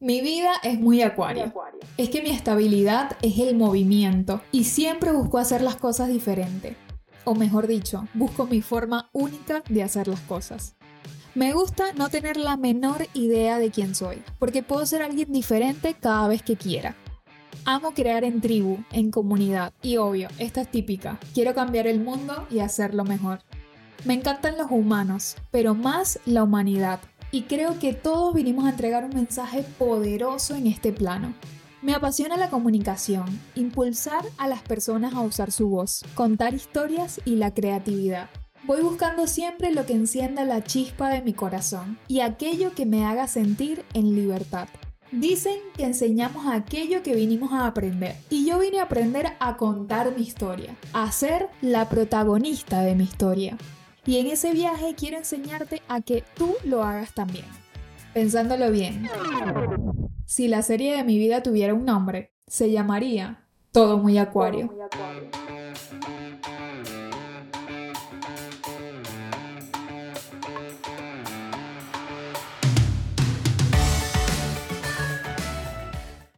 Mi vida es muy acuario. Es que mi estabilidad es el movimiento y siempre busco hacer las cosas diferente. O mejor dicho, busco mi forma única de hacer las cosas. Me gusta no tener la menor idea de quién soy, porque puedo ser alguien diferente cada vez que quiera. Amo crear en tribu, en comunidad, y obvio, esta es típica, quiero cambiar el mundo y hacerlo mejor. Me encantan los humanos, pero más la humanidad, y creo que todos vinimos a entregar un mensaje poderoso en este plano. Me apasiona la comunicación, impulsar a las personas a usar su voz, contar historias y la creatividad. Voy buscando siempre lo que encienda la chispa de mi corazón y aquello que me haga sentir en libertad. Dicen que enseñamos aquello que vinimos a aprender y yo vine a aprender a contar mi historia, a ser la protagonista de mi historia. Y en ese viaje quiero enseñarte a que tú lo hagas también. Pensándolo bien, si la serie de mi vida tuviera un nombre, se llamaría Todo muy Acuario. Todo muy acuario.